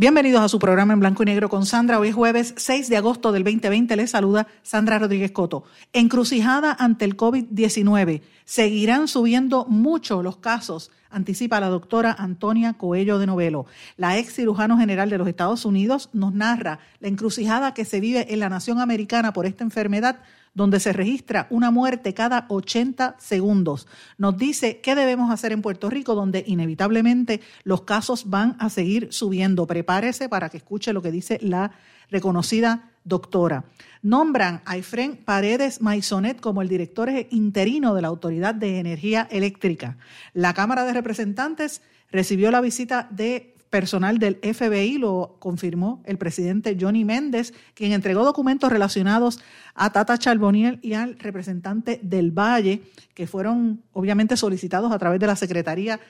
Bienvenidos a su programa en blanco y negro con Sandra. Hoy es jueves 6 de agosto del 2020. Les saluda Sandra Rodríguez Coto. Encrucijada ante el COVID-19. Seguirán subiendo mucho los casos, anticipa la doctora Antonia Coello de Novelo. La ex cirujano general de los Estados Unidos nos narra la encrucijada que se vive en la nación americana por esta enfermedad donde se registra una muerte cada 80 segundos. Nos dice qué debemos hacer en Puerto Rico, donde inevitablemente los casos van a seguir subiendo. Prepárese para que escuche lo que dice la reconocida doctora. Nombran a Efren Paredes Maisonet como el director interino de la Autoridad de Energía Eléctrica. La Cámara de Representantes recibió la visita de personal del FBI, lo confirmó el presidente Johnny Méndez, quien entregó documentos relacionados a Tata Charboniel y al representante del Valle, que fueron obviamente solicitados a través de la Secretaría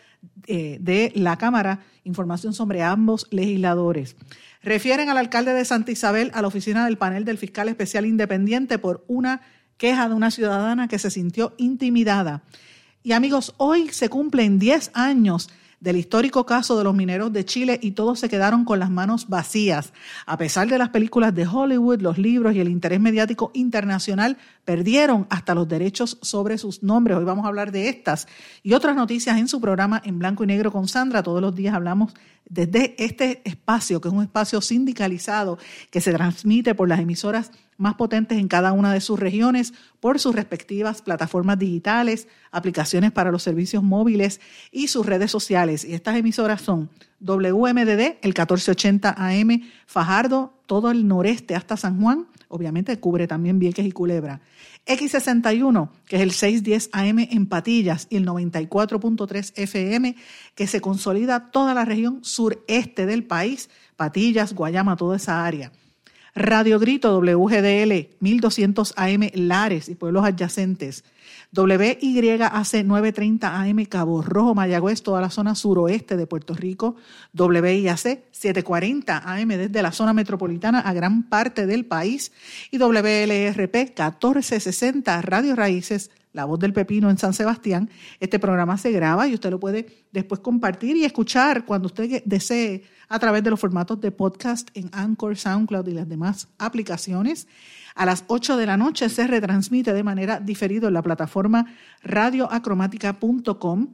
eh, de la Cámara, información sobre ambos legisladores. Refieren al alcalde de Santa Isabel a la oficina del panel del fiscal especial independiente por una queja de una ciudadana que se sintió intimidada. Y amigos, hoy se cumplen 10 años del histórico caso de los mineros de Chile y todos se quedaron con las manos vacías. A pesar de las películas de Hollywood, los libros y el interés mediático internacional, perdieron hasta los derechos sobre sus nombres. Hoy vamos a hablar de estas y otras noticias en su programa en blanco y negro con Sandra. Todos los días hablamos desde este espacio, que es un espacio sindicalizado que se transmite por las emisoras más potentes en cada una de sus regiones por sus respectivas plataformas digitales, aplicaciones para los servicios móviles y sus redes sociales. Y estas emisoras son WMDD, el 1480 AM, Fajardo, todo el noreste hasta San Juan, obviamente cubre también Vieques y Culebra. X61, que es el 610 AM en Patillas, y el 94.3 FM, que se consolida toda la región sureste del país, Patillas, Guayama, toda esa área. Radio Grito WGDL 1200 AM Lares y pueblos adyacentes. WYAC 930 AM Cabo Rojo, Mayagüez, toda la zona suroeste de Puerto Rico. WIAC 740 AM desde la zona metropolitana a gran parte del país. Y WLRP 1460 Radio Raíces la Voz del Pepino en San Sebastián. Este programa se graba y usted lo puede después compartir y escuchar cuando usted desee a través de los formatos de podcast en Anchor, SoundCloud y las demás aplicaciones. A las 8 de la noche se retransmite de manera diferida en la plataforma radioacromática.com.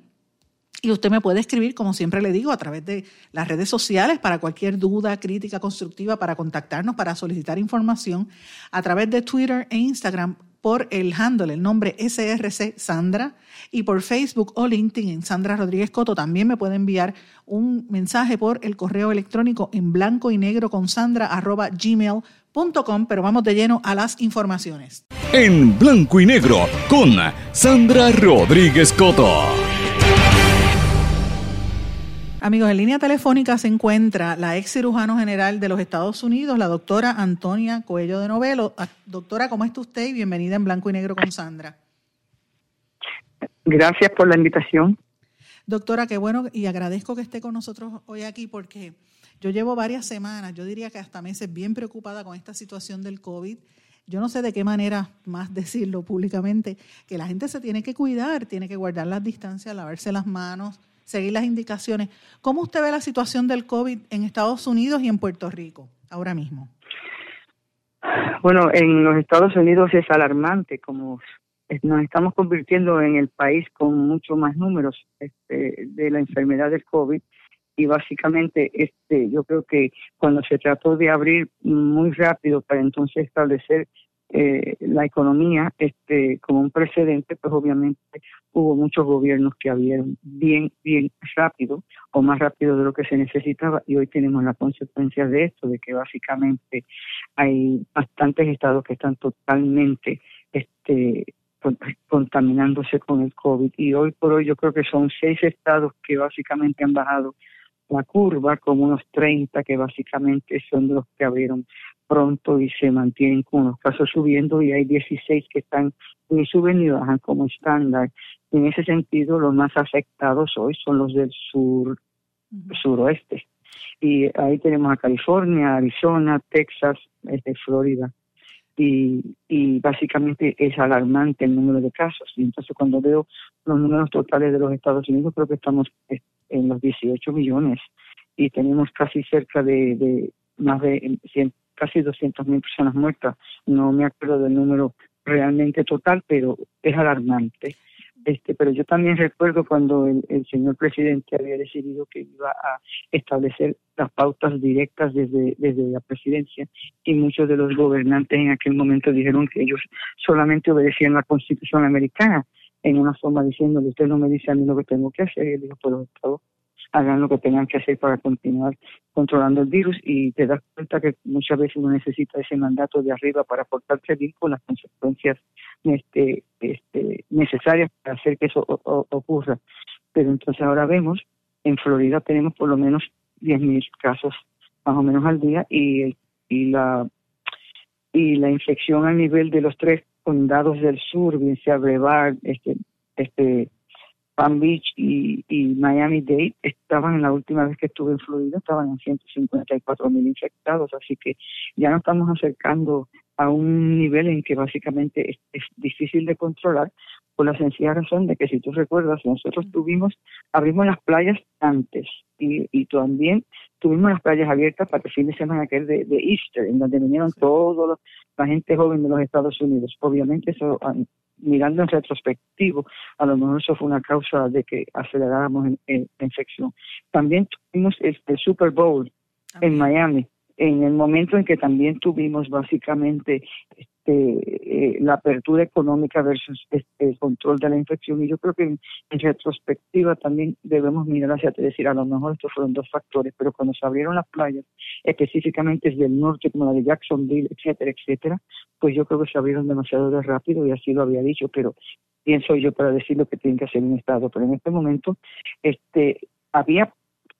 Y usted me puede escribir, como siempre le digo, a través de las redes sociales para cualquier duda, crítica constructiva, para contactarnos, para solicitar información, a través de Twitter e Instagram por el handle, el nombre SRC Sandra, y por Facebook o LinkedIn en Sandra Rodríguez Coto. También me puede enviar un mensaje por el correo electrónico en blanco y negro con sandra arroba gmail.com, pero vamos de lleno a las informaciones. En blanco y negro con Sandra Rodríguez Coto. Amigos, en línea telefónica se encuentra la ex cirujano general de los Estados Unidos, la doctora Antonia Coello de Novelo. Ah, doctora, ¿cómo está usted? Y bienvenida en Blanco y Negro con Sandra. Gracias por la invitación. Doctora, qué bueno y agradezco que esté con nosotros hoy aquí porque yo llevo varias semanas, yo diría que hasta meses, bien preocupada con esta situación del COVID. Yo no sé de qué manera más decirlo públicamente, que la gente se tiene que cuidar, tiene que guardar las distancias, lavarse las manos, seguir las indicaciones. ¿Cómo usted ve la situación del COVID en Estados Unidos y en Puerto Rico ahora mismo? Bueno, en los Estados Unidos es alarmante, como nos estamos convirtiendo en el país con mucho más números este, de la enfermedad del COVID y básicamente este yo creo que cuando se trató de abrir muy rápido para entonces establecer eh, la economía este como un precedente, pues obviamente hubo muchos gobiernos que abrieron bien, bien rápido o más rápido de lo que se necesitaba y hoy tenemos las consecuencias de esto, de que básicamente hay bastantes estados que están totalmente este contaminándose con el COVID. Y hoy por hoy yo creo que son seis estados que básicamente han bajado la curva, como unos 30 que básicamente son los que abrieron pronto y se mantienen con los casos subiendo y hay 16 que están ni suben ni bajan como estándar. En ese sentido, los más afectados hoy son los del sur, suroeste. Y ahí tenemos a California, Arizona, Texas, este, Florida. Y, y básicamente es alarmante el número de casos. Y entonces cuando veo los números totales de los Estados Unidos, creo que estamos en los 18 millones y tenemos casi cerca de, de más de 100, casi 200 mil personas muertas. No me acuerdo del número realmente total, pero es alarmante. Este, pero yo también recuerdo cuando el, señor presidente había decidido que iba a establecer las pautas directas desde, desde la presidencia y muchos de los gobernantes en aquel momento dijeron que ellos solamente obedecían la constitución americana en una forma diciéndole usted no me dice a mí lo que tengo que hacer y él dijo pues los hagan lo que tengan que hacer para continuar controlando el virus y te das cuenta que muchas veces uno necesita ese mandato de arriba para portarse bien con las consecuencias este, este, necesarias para hacer que eso ocurra. Pero entonces ahora vemos, en Florida tenemos por lo menos 10.000 casos más o menos al día y, y la y la infección a nivel de los tres condados del sur, bien sea Brevard, este, este Palm Beach y, Miami Dade estaban la última vez que estuve en Florida, estaban en 154 mil infectados, así que ya nos estamos acercando a un nivel en que básicamente es, difícil de controlar por la sencilla razón de que si tú recuerdas, nosotros tuvimos, abrimos las playas antes y, y también tuvimos las playas abiertas para el fin de semana aquel de, de Easter, en donde vinieron toda la gente joven de los Estados Unidos. Obviamente eso mirando en retrospectivo, a lo mejor eso fue una causa de que aceleráramos en, la infección. También tuvimos el, Super Bowl en Miami, en el momento en que también tuvimos básicamente este, eh, la apertura económica versus este, el control de la infección. Y yo creo que en, retrospectiva también debemos mirar hacia atrás y decir, a lo mejor estos fueron dos factores, pero cuando se abrieron las playas, específicamente desde el norte, como la de Jacksonville, etcétera, etcétera, pues yo creo que se abrieron demasiado de rápido y así lo había dicho, pero pienso yo para decir lo que tiene que hacer un Estado. Pero en este momento este, había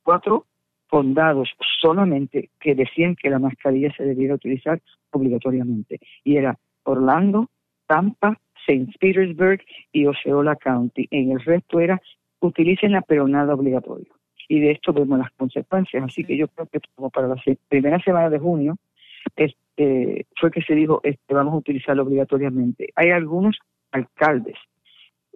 cuatro condados solamente que decían que la mascarilla se debiera utilizar obligatoriamente. Y era Orlando, Tampa, St. Petersburg y Osceola County. En el resto era utilicen pero nada obligatorio. Y de esto vemos las consecuencias. Así que yo creo que como para la primera semana de junio este, fue que se dijo este, vamos a utilizarlo obligatoriamente. Hay algunos alcaldes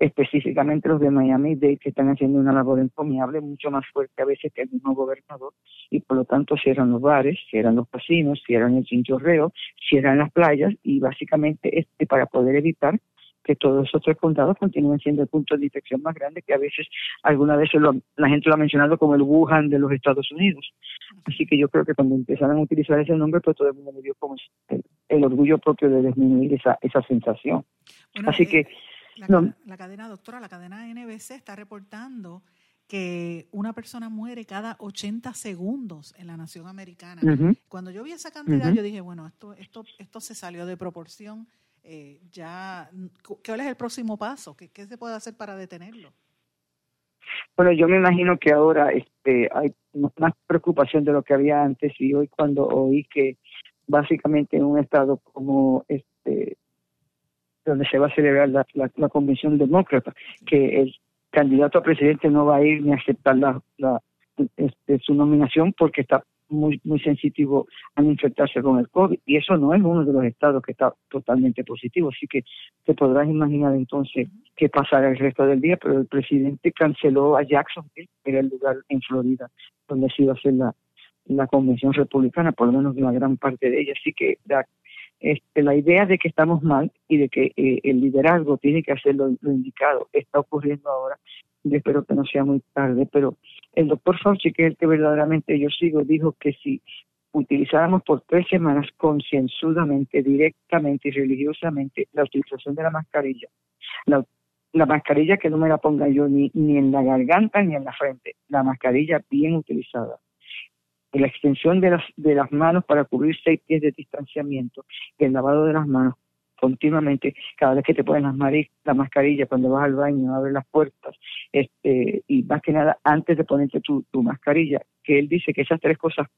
específicamente los de Miami-Dade, que están haciendo una labor encomiable, mucho más fuerte a veces que el mismo gobernador, y por lo tanto cierran los bares, cierran los casinos, cierran el chinchorreo, cierran las playas, y básicamente este para poder evitar que todos esos tres condados continúen siendo el punto de infección más grande, que a veces, alguna vez la gente lo ha mencionado como el Wuhan de los Estados Unidos. Así que yo creo que cuando empezaron a utilizar ese nombre, pues todo el mundo me dio como el, orgullo propio de disminuir esa, esa sensación. Así eh, que la, cadena, doctora, la cadena NBC está reportando que una persona muere cada 80 segundos en la nación americana. Cuando yo vi esa cantidad, yo dije, bueno, esto, esto, esto se salió de proporción. Eh, ya, ¿Cuál es el próximo paso? ¿Qué, ¿Qué, se puede hacer para detenerlo? Bueno, yo me imagino que ahora este, hay más preocupación de lo que había antes y hoy cuando oí que básicamente en un estado como este donde se va a celebrar la, convención demócrata, que el candidato a presidente no va a ir ni a aceptar la, este, su nominación porque está muy muy sensitivo a infectarse con el COVID. Y eso no es uno de los estados que está totalmente positivo, así que te podrás imaginar entonces qué pasará el resto del día, pero el presidente canceló a Jacksonville, que era el lugar en Florida donde se iba a hacer la, la convención republicana, por lo menos una gran parte de ella, así que este, la idea de que estamos mal y de que eh, el liderazgo tiene que hacer lo, indicado está ocurriendo ahora. y espero que no sea muy tarde, pero el doctor Fauci, que es el que verdaderamente yo sigo, dijo que si utilizáramos por tres semanas concienzudamente, directamente y religiosamente la utilización de la mascarilla, la, la mascarilla que no me la ponga yo ni, ni en la garganta ni en la frente, la mascarilla bien utilizada, la extensión de las, de las manos para cubrir seis pies de distanciamiento, el lavado de las manos continuamente, cada vez que te pones la mascarilla, cuando vas al baño, abres las puertas, este, y más que nada antes de ponerte tu, tu mascarilla, que él dice que esas tres cosas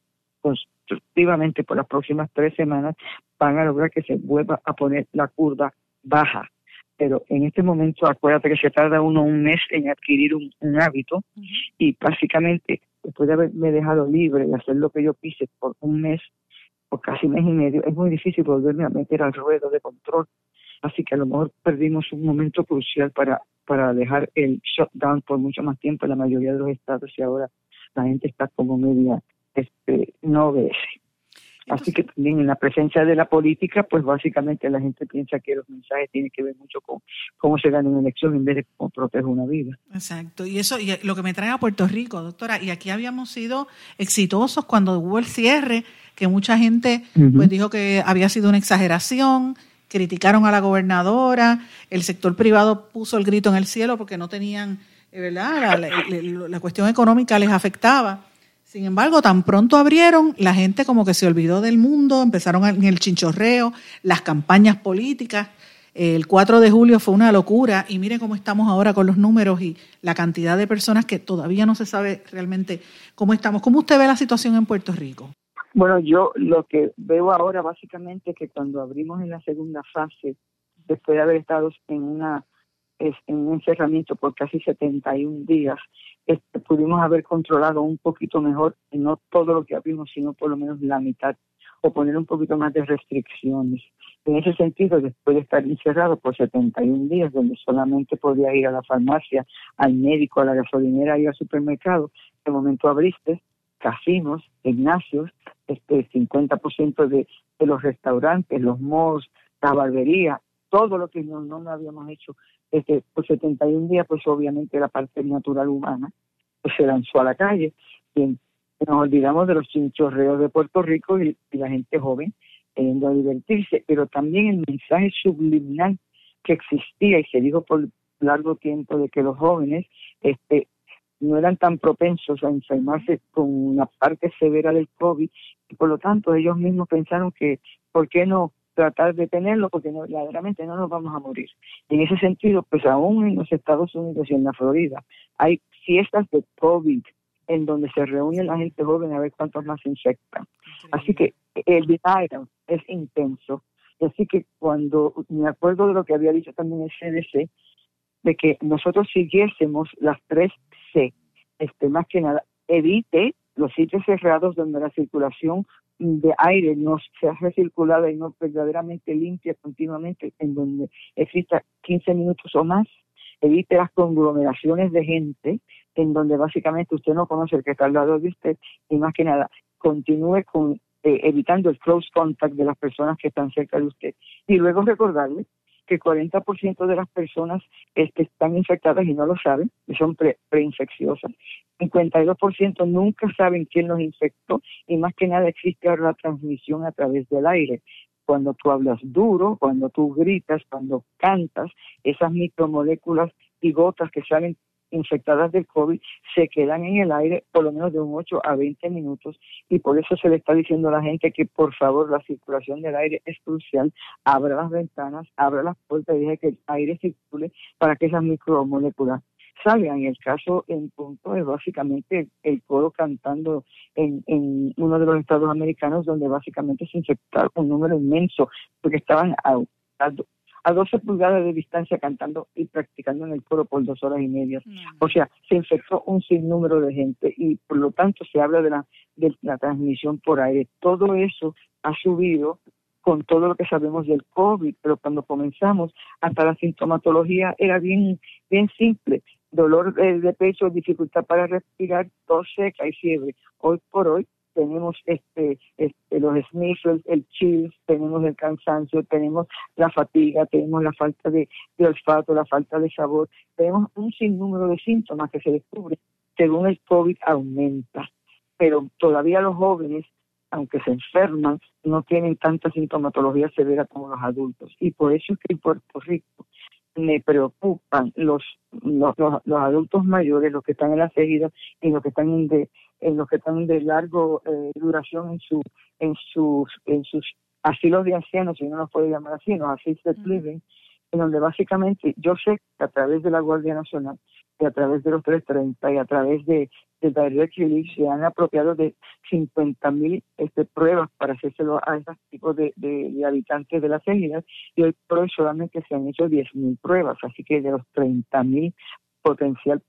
constructivamente por las próximas tres semanas van a lograr que se vuelva a poner la curva baja. Pero en este momento, acuérdate que se tarda uno un mes en adquirir un, hábito y básicamente después de haberme dejado libre de hacer lo que yo quise por un mes, por casi mes y medio, es muy difícil volverme a meter al ruedo de control. Así que a lo mejor perdimos un momento crucial para, para dejar el shutdown por mucho más tiempo en la mayoría de los estados y ahora la gente está como media este, no obedece. Así que también en la presencia de la política, pues básicamente la gente piensa que los mensajes tienen que ver mucho con cómo se gana una elección en vez de cómo protege una vida. Exacto. Y eso, y lo que me trae a Puerto Rico, doctora, y aquí habíamos sido exitosos cuando hubo el cierre, que mucha gente pues dijo que había sido una exageración, criticaron a la gobernadora, el sector privado puso el grito en el cielo porque no tenían, eh, ¿verdad? la cuestión económica les afectaba sin embargo, tan pronto abrieron, la gente como que se olvidó del mundo, empezaron en el chinchorreo, las campañas políticas. El 4 de julio fue una locura y mire cómo estamos ahora con los números y la cantidad de personas que todavía no se sabe realmente cómo estamos. ¿Cómo usted ve la situación en Puerto Rico? Bueno, yo lo que veo ahora básicamente es que cuando abrimos en la segunda fase, después de haber estado en una en un encerramiento por casi 71 días, este, pudimos haber controlado un poquito mejor, no todo lo que abrimos, sino por lo menos la mitad, o poner un poquito más de restricciones. En ese sentido, después de estar encerrado por 71 días, donde solamente podía ir a la farmacia, al médico, a la gasolinera y al supermercado, de momento abriste casinos, gimnasios, este 50% de, de los restaurantes, los malls, la barbería, todo lo que no, no habíamos hecho este, por 71 días, pues obviamente la parte natural humana pues se lanzó a la calle. Y nos olvidamos de los chinchorreos de Puerto Rico y, la gente joven queriendo divertirse, pero también el mensaje subliminal que existía y se dijo por largo tiempo de que los jóvenes este, no eran tan propensos a enfermarse con una parte severa del COVID y por lo tanto ellos mismos pensaron que, ¿por qué no tratar de tenerlo porque no, verdaderamente no nos vamos a morir. en ese sentido, pues aún en los Estados Unidos y en la Florida hay fiestas de COVID en donde se reúne la gente joven a ver cuántos más se infectan. Así que el denial es intenso. Así que cuando me acuerdo de lo que había dicho también el CDC, de que nosotros siguiésemos las tres C, este, más que nada, evite los sitios cerrados donde la circulación de aire no se hace circulada y no verdaderamente limpia continuamente, en donde exista 15 minutos o más, evite las conglomeraciones de gente, en donde básicamente usted no conoce el que está al lado de usted, y más que nada, continúe con eh, evitando el close contact de las personas que están cerca de usted. Y luego recordarle que 40% de las personas este, están infectadas y no lo saben, y son pre preinfecciosas. 52% nunca saben quién los infectó y más que nada existe ahora la transmisión a través del aire. Cuando tú hablas duro, cuando tú gritas, cuando cantas, esas micromoléculas y gotas que salen infectadas del COVID se quedan en el aire por lo menos de un 8 a 20 minutos y por eso se le está diciendo a la gente que por favor la circulación del aire es crucial, abra las ventanas, abra las puertas y deje que el aire circule para que esas micromoléculas salgan. El caso en punto es básicamente el coro cantando en, uno de los estados americanos donde básicamente se infectaron un número inmenso porque estaban a 12 pulgadas de distancia cantando y practicando en el coro por dos horas y media. O sea, se infectó un sinnúmero de gente y por lo tanto se habla de la, de la transmisión por aire. Todo eso ha subido con todo lo que sabemos del COVID, pero cuando comenzamos, hasta la sintomatología era bien, bien simple. Dolor de pecho, dificultad para respirar, tos seca y fiebre. Hoy por hoy tenemos este, este, los sniffles, el chills, tenemos el cansancio, tenemos la fatiga, tenemos la falta de, olfato, la falta de sabor, tenemos un sinnúmero de síntomas que se descubren según el COVID aumenta. Pero todavía los jóvenes, aunque se enferman, no tienen tanta sintomatología severa como los adultos. Y por eso es que en Puerto Rico me preocupan los, los, los, adultos mayores, los que están en la seguida y los que están de, en los que están de largo eh, duración en su en sus en sus asilos de ancianos, si no nos puede llamar así, no assisted living, en donde básicamente yo sé que a través de la Guardia Nacional y a través de los 330 y a través de, de Direct Relief se han apropiado de 50 mil este, pruebas para hacérselo a esos tipos de, de, habitantes de las islas y hoy por hoy solamente se han hecho 10 mil pruebas, así que de los 30 mil potencial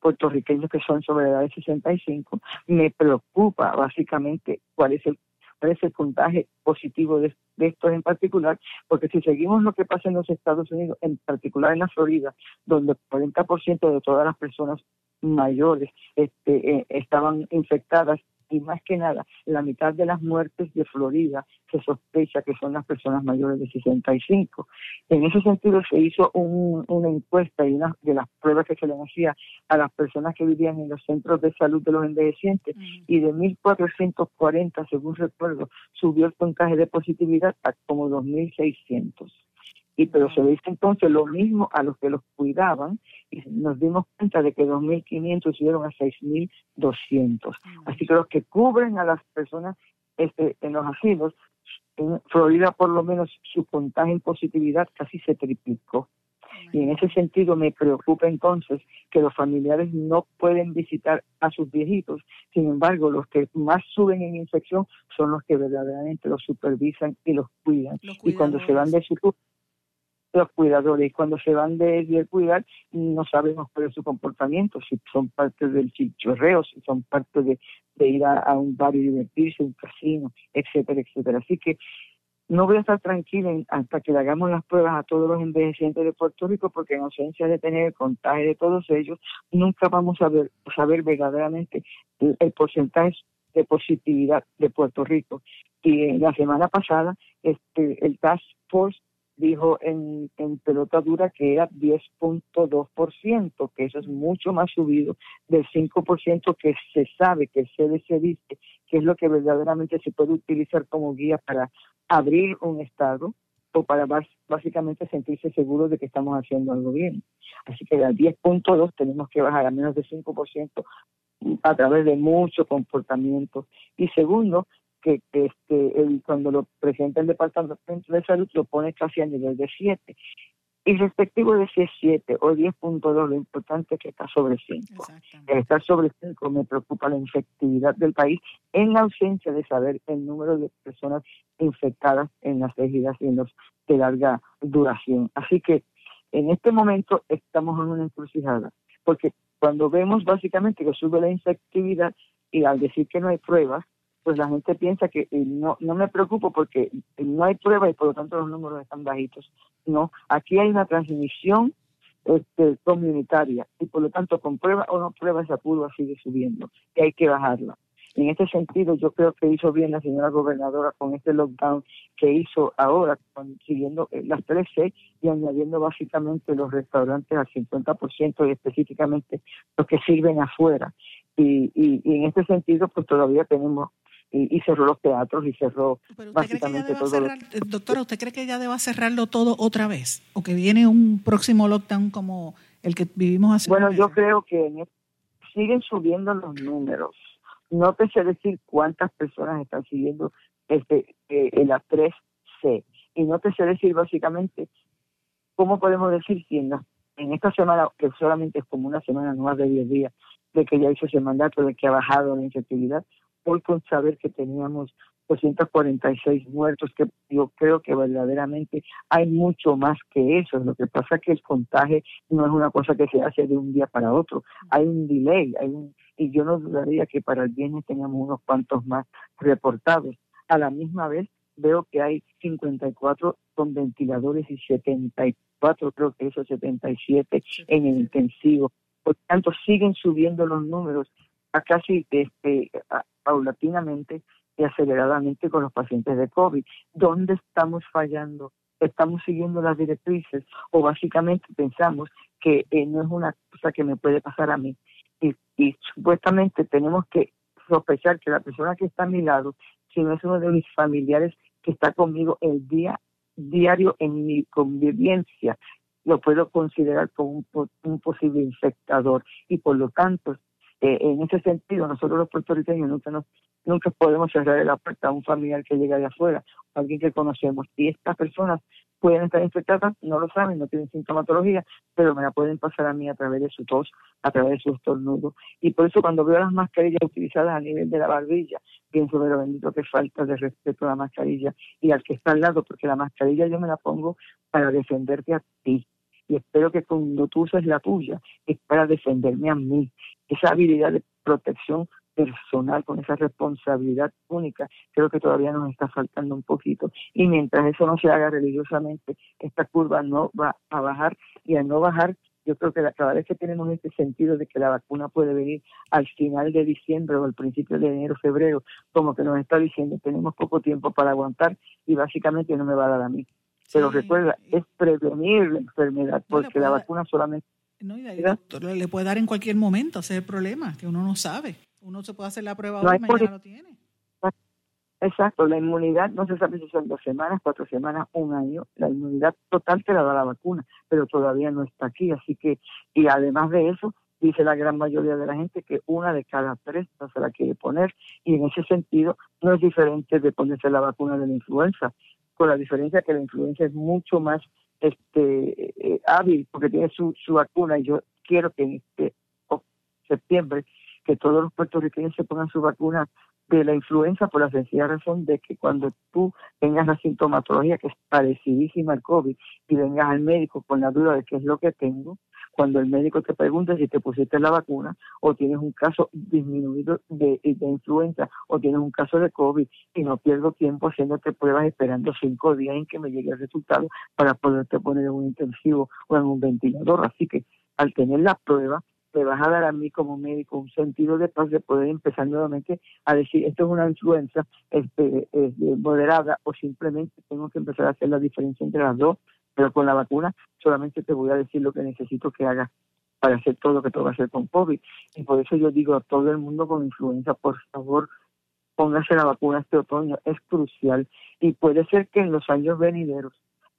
puertorriqueños que son sobre la edad de 65, me preocupa básicamente cuál es el cuál es el puntaje positivo de, estos en particular, porque si seguimos lo que pasa en los Estados Unidos, en particular en la Florida, donde el 40% de todas las personas mayores este, eh, estaban infectadas y más que nada, la mitad de las muertes de Florida se sospecha que son las personas mayores de 65. En ese sentido se hizo una encuesta y una de las pruebas que se le hacía a las personas que vivían en los centros de salud de los envejecientes y de 1.440, según recuerdo, subió el puntaje de positividad a como 2.600 y pero se dice entonces lo mismo a los que los cuidaban y nos dimos cuenta de que 2.500 subieron a 6.200. Así que los que cubren a las personas este, en los asilos, en Florida por lo menos su puntaje en positividad casi se triplicó. Y en ese sentido me preocupa entonces que los familiares no pueden visitar a sus viejitos. Sin embargo, los que más suben en infección son los que verdaderamente los supervisan y los cuidan. y cuando se van de su los cuidadores. Cuando se van de, de cuidar, no sabemos cuál es su comportamiento, si son parte del chichorreo, si son parte de, ir a, un bar y divertirse, un casino, etcétera, etcétera. Así que no voy a estar tranquila hasta que le hagamos las pruebas a todos los envejecientes de Puerto Rico, porque en ausencia de tener el contagio de todos ellos, nunca vamos a ver, saber verdaderamente el, el porcentaje de positividad de Puerto Rico. Y la semana pasada, este, el Task Force dijo en, en pelota dura que era 10.2%, que eso es mucho más subido del 5% que se sabe, que el CDC dice, que es lo que verdaderamente se puede utilizar como guía para abrir un Estado o para básicamente sentirse seguros de que estamos haciendo algo bien. Así que al 10.2 tenemos que bajar a menos de 5% a través de mucho comportamiento. Y segundo, que, este, el, cuando lo presenta el Departamento de Salud lo pone casi a nivel de 7. Y respectivo de si es 7 o 10.2, lo importante es que está sobre 5. El estar sobre 5 me preocupa la infectividad del país en ausencia de saber el número de personas infectadas en las heridas y en los de larga duración. Así que en este momento estamos en una encrucijada, porque cuando vemos básicamente que sube la infectividad y al decir que no hay pruebas, pues la gente piensa que eh, no, no me preocupo porque no hay prueba y por lo tanto los números están bajitos. No, aquí hay una transmisión este, comunitaria y por lo tanto con prueba o no prueba esa curva sigue subiendo y hay que bajarla. En este sentido, yo creo que hizo bien la señora gobernadora con este lockdown que hizo ahora, siguiendo eh, las 13 y añadiendo básicamente los restaurantes al 50% y específicamente los que sirven afuera. Y, y, y en este sentido, pues todavía tenemos y, cerró los teatros y cerró básicamente todo. Cerrar, eh, doctora, ¿usted cree que ya deba cerrarlo todo otra vez? ¿O que viene un próximo lockdown como el que vivimos hace Bueno, yo creo que siguen subiendo los números. No te sé decir cuántas personas están siguiendo este eh, la 3C. Y no te sé decir básicamente cómo podemos decir si en, en esta semana, que solamente es como una semana, no más de 10 días, de que ya hizo ese mandato, de que ha bajado la incertidumbre hoy con saber que teníamos 246 muertos, que yo creo que verdaderamente hay mucho más que eso. Lo que pasa es que el contagio no es una cosa que se hace de un día para otro. Hay un delay, hay un, y yo no dudaría que para el viernes teníamos unos cuantos más reportados. A la misma vez veo que hay 54 con ventiladores y 74, creo que eso 77 en el intensivo. Por tanto, siguen subiendo los números a casi este, paulatinamente y aceleradamente con los pacientes de COVID. ¿Dónde estamos fallando? ¿Estamos siguiendo las directrices o básicamente pensamos que eh, no es una cosa que me puede pasar a mí? Y, supuestamente tenemos que sospechar que la persona que está a mi lado, si no es uno de mis familiares que está conmigo el día diario en mi convivencia, lo puedo considerar como un, un posible infectador y por lo tanto eh, en ese sentido, nosotros los puertorriqueños nunca nos nunca podemos cerrar la puerta a un familiar que llega de afuera, alguien que conocemos. Y estas personas pueden estar infectadas, no lo saben, no tienen sintomatología, pero me la pueden pasar a mí a través de su tos, a través de su estornudo. Y por eso cuando veo las mascarillas utilizadas a nivel de la barbilla, pienso, pero bendito que falta de respeto a la mascarilla y al que está al lado, porque la mascarilla yo me la pongo para defenderte a ti. Y espero que cuando tú uses la tuya, es para defenderme a mí. Esa habilidad de protección personal, con esa responsabilidad única, creo que todavía nos está faltando un poquito. Y mientras eso no se haga religiosamente, esta curva no va a bajar y al no bajar, yo creo que cada vez que tenemos este sentido de que la vacuna puede venir al final de diciembre o al principio de enero, febrero, como que nos está diciendo, tenemos poco tiempo para aguantar y básicamente no me va a dar a mí. Pero recuerda, es prevenir la enfermedad, porque la vacuna solamente... No, y le puede dar en cualquier momento, ese es el problema, que uno no sabe. Uno se puede hacer la prueba hoy y mañana lo tiene. Exacto, la inmunidad no se sabe si son dos semanas, cuatro semanas, un año. La inmunidad total te la da la vacuna, pero todavía no está aquí. Así que, y además de eso, dice la gran mayoría de la gente que una de cada tres no se la quiere poner. Y en ese sentido, no es diferente de ponerse la vacuna de la influenza, con la diferencia que la influenza es mucho más este eh, hábil porque tiene su, su vacuna y yo quiero que en este septiembre que todos los puertorriqueños se pongan su vacuna de la influenza por la sencilla razón de que cuando tú tengas la sintomatología que es parecidísima al COVID y vengas al médico con la duda de qué es lo que tengo, cuando el médico te pregunte si te pusiste la vacuna o tienes un caso disminuido de, de influenza o tienes un caso de COVID y no pierdo tiempo haciéndote pruebas esperando cinco días en que me llegue el resultado para poderte poner en un intensivo o en un ventilador. Así que al tener la prueba, me vas a dar a mí como médico un sentido de paz de poder empezar nuevamente a decir esto es una influenza este, moderada o simplemente tengo que empezar a hacer la diferencia entre las dos, pero con la vacuna solamente te voy a decir lo que necesito que hagas para hacer todo lo que tengo que hacer con COVID. Y por eso yo digo a todo el mundo con influenza, por favor, póngase la vacuna este otoño, es crucial. Y puede ser que en los años venideros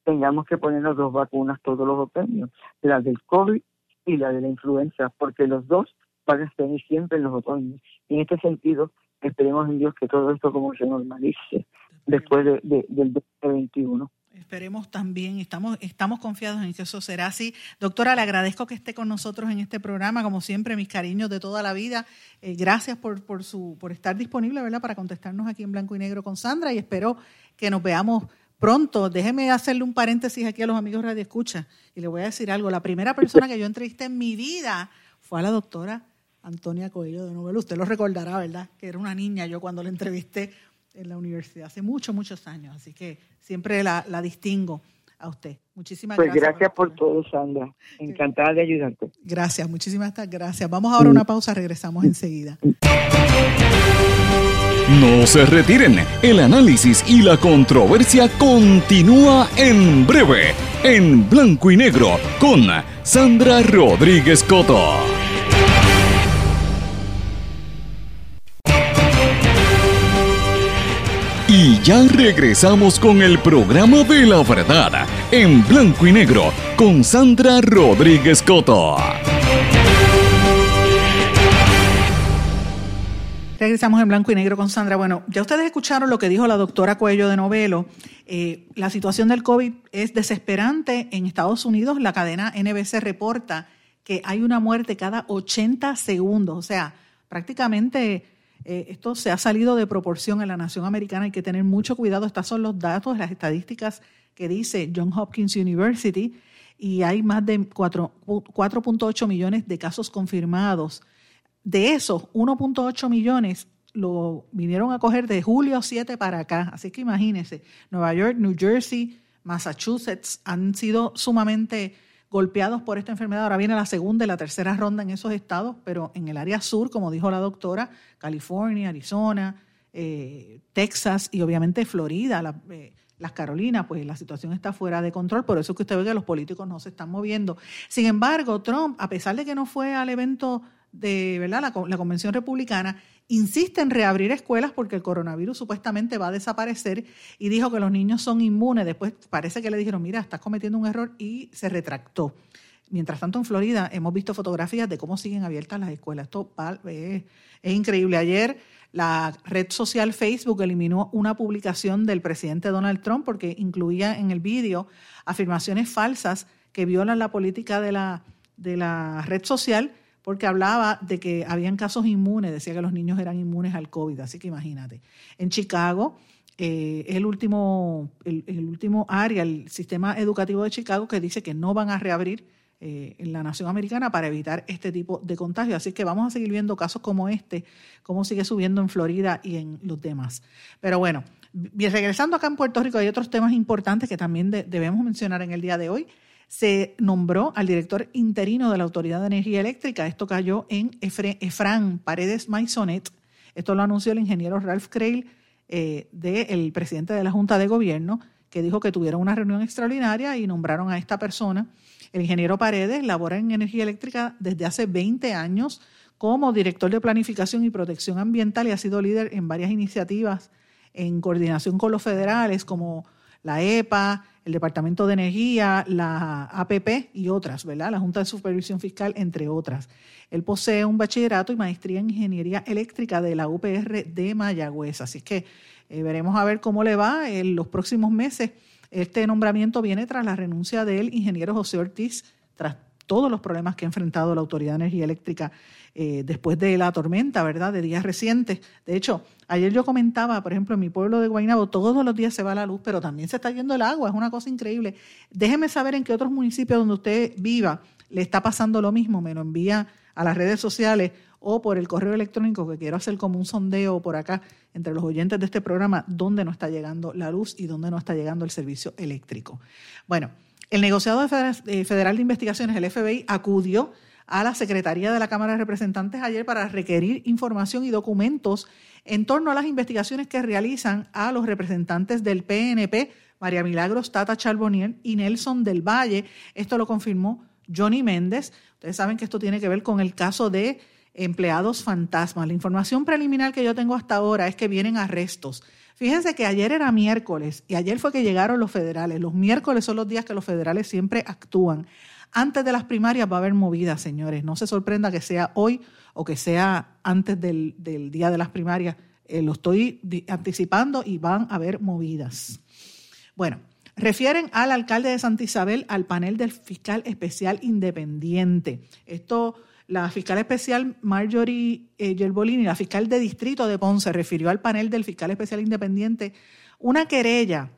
tengamos que ponernos dos vacunas todos los otoños, la del COVID y la de la influenza, porque los dos van a estar siempre en los otoños. Y en este sentido, esperemos en Dios que todo esto como se normalice después de, del 2021. Esperemos también, estamos, estamos confiados en que eso será así. Doctora, le agradezco que esté con nosotros en este programa, como siempre, mis cariños de toda la vida. Eh, gracias por, por, su, por estar disponible, ¿verdad?, para contestarnos aquí en Blanco y Negro con Sandra y espero que nos veamos pronto, déjeme hacerle un paréntesis aquí a los amigos Radio Escucha y le voy a decir algo. La primera persona que yo entrevisté en mi vida fue a la doctora Antonia Coelho de Novelo. Usted lo recordará, ¿verdad? Que era una niña yo cuando la entrevisté en la universidad hace muchos, muchos años. Así que siempre la, distingo a usted. Muchísimas pues gracias. gracias por, todo, Sandra. Encantada de ayudarte. Gracias, muchísimas gracias. Vamos ahora a una pausa, regresamos enseguida. No se retiren, el análisis y la controversia continúa en breve, en blanco y negro, con Sandra Rodríguez Coto. Y ya regresamos con el programa de la verdad, en blanco y negro, con Sandra Rodríguez Coto. Regresamos en blanco y negro con Sandra. Bueno, ya ustedes escucharon lo que dijo la doctora Cuello de Novelo. Eh, la situación del COVID es desesperante. En Estados Unidos, la cadena NBC reporta que hay una muerte cada 80 segundos. O sea, prácticamente eh, esto se ha salido de proporción en la nación americana. Hay que tener mucho cuidado. Estos son los datos, las estadísticas que dice John Hopkins University. Y hay más de 4.8 millones de casos confirmados de esos 1.8 millones lo vinieron a coger de julio 7 para acá. Así que imagínense, Nueva York, New Jersey, Massachusetts han sido sumamente golpeados por esta enfermedad. Ahora viene la segunda y la tercera ronda en esos estados, pero en el área sur, como dijo la doctora, California, Arizona, eh, Texas y obviamente Florida, eh, las Carolinas, pues la situación está fuera de control. Por eso es que usted ve que los políticos no se están moviendo. Sin embargo, Trump, a pesar de que no fue al evento de ¿verdad? La, la, Convención Republicana insiste en reabrir escuelas porque el coronavirus supuestamente va a desaparecer y dijo que los niños son inmunes. Después parece que le dijeron, mira, estás cometiendo un error y se retractó. Mientras tanto, en Florida hemos visto fotografías de cómo siguen abiertas las escuelas. Esto es, es increíble. Ayer la red social Facebook eliminó una publicación del presidente Donald Trump porque incluía en el vídeo afirmaciones falsas que violan la política de la, de la red social porque hablaba de que habían casos inmunes, decía que los niños eran inmunes al COVID, así que imagínate. En Chicago, eh, el, último, el, el último área, el sistema educativo de Chicago, que dice que no van a reabrir eh, en la nación americana para evitar este tipo de contagio. Así que vamos a seguir viendo casos como este, cómo sigue subiendo en Florida y en los demás. Pero bueno, regresando acá en Puerto Rico, hay otros temas importantes que también debemos mencionar en el día de hoy. Se nombró al director interino de la Autoridad de Energía Eléctrica. Esto cayó en Efran Paredes Maisonet. Esto lo anunció el ingeniero Ralph Crail, eh, del presidente de la Junta de Gobierno, que dijo que tuvieron una reunión extraordinaria y nombraron a esta persona el ingeniero Paredes labora en energía eléctrica desde hace 20 años como director de planificación y protección ambiental y ha sido líder en varias iniciativas en coordinación con los federales como la EPA, el Departamento de Energía, la APP y otras, ¿verdad? La Junta de Supervisión Fiscal, entre otras. Él posee un bachillerato y maestría en Ingeniería Eléctrica de la UPR de Mayagüez. Así que eh, veremos a ver cómo le va en los próximos meses este nombramiento viene tras la renuncia del ingeniero José Ortiz, tras todos los problemas que ha enfrentado la Autoridad de Energía Eléctrica eh, después de la tormenta, ¿verdad? De días recientes. De hecho, ayer yo comentaba, por ejemplo, en mi pueblo de Guaynabo, todos los días se va la luz, pero también se está yendo el agua, es una cosa increíble. Déjeme saber en qué otros municipios donde usted viva le está pasando lo mismo, me lo envía a las redes sociales o por el correo electrónico que quiero hacer como un sondeo por acá entre los oyentes de este programa, dónde no está llegando la luz y dónde no está llegando el servicio eléctrico. Bueno, el negociado eh, federal de investigaciones, el FBI, acudió a la Secretaría de la Cámara de Representantes ayer para requerir información y documentos en torno a las investigaciones que realizan a los representantes del PNP, María Milagros Tata Charbonier y Nelson del Valle. Esto lo confirmó Johnny Méndez. Ustedes saben que esto tiene que ver con el caso de empleados fantasmas. La información preliminar que yo tengo hasta ahora es que vienen arrestos. Fíjense que ayer era miércoles y ayer fue que llegaron los federales. Los miércoles son los días que los federales siempre actúan. Antes de las primarias va a haber movidas, señores. No se sorprenda que sea hoy o que sea antes del, día de las primarias. Eh, lo estoy anticipando y van a haber movidas. Bueno, refieren al alcalde de Santa Isabel al panel del fiscal especial independiente. Esto la fiscal especial Marjorie eh, Yerbolini, la fiscal de distrito de Ponce, refirió al panel del fiscal especial independiente una querella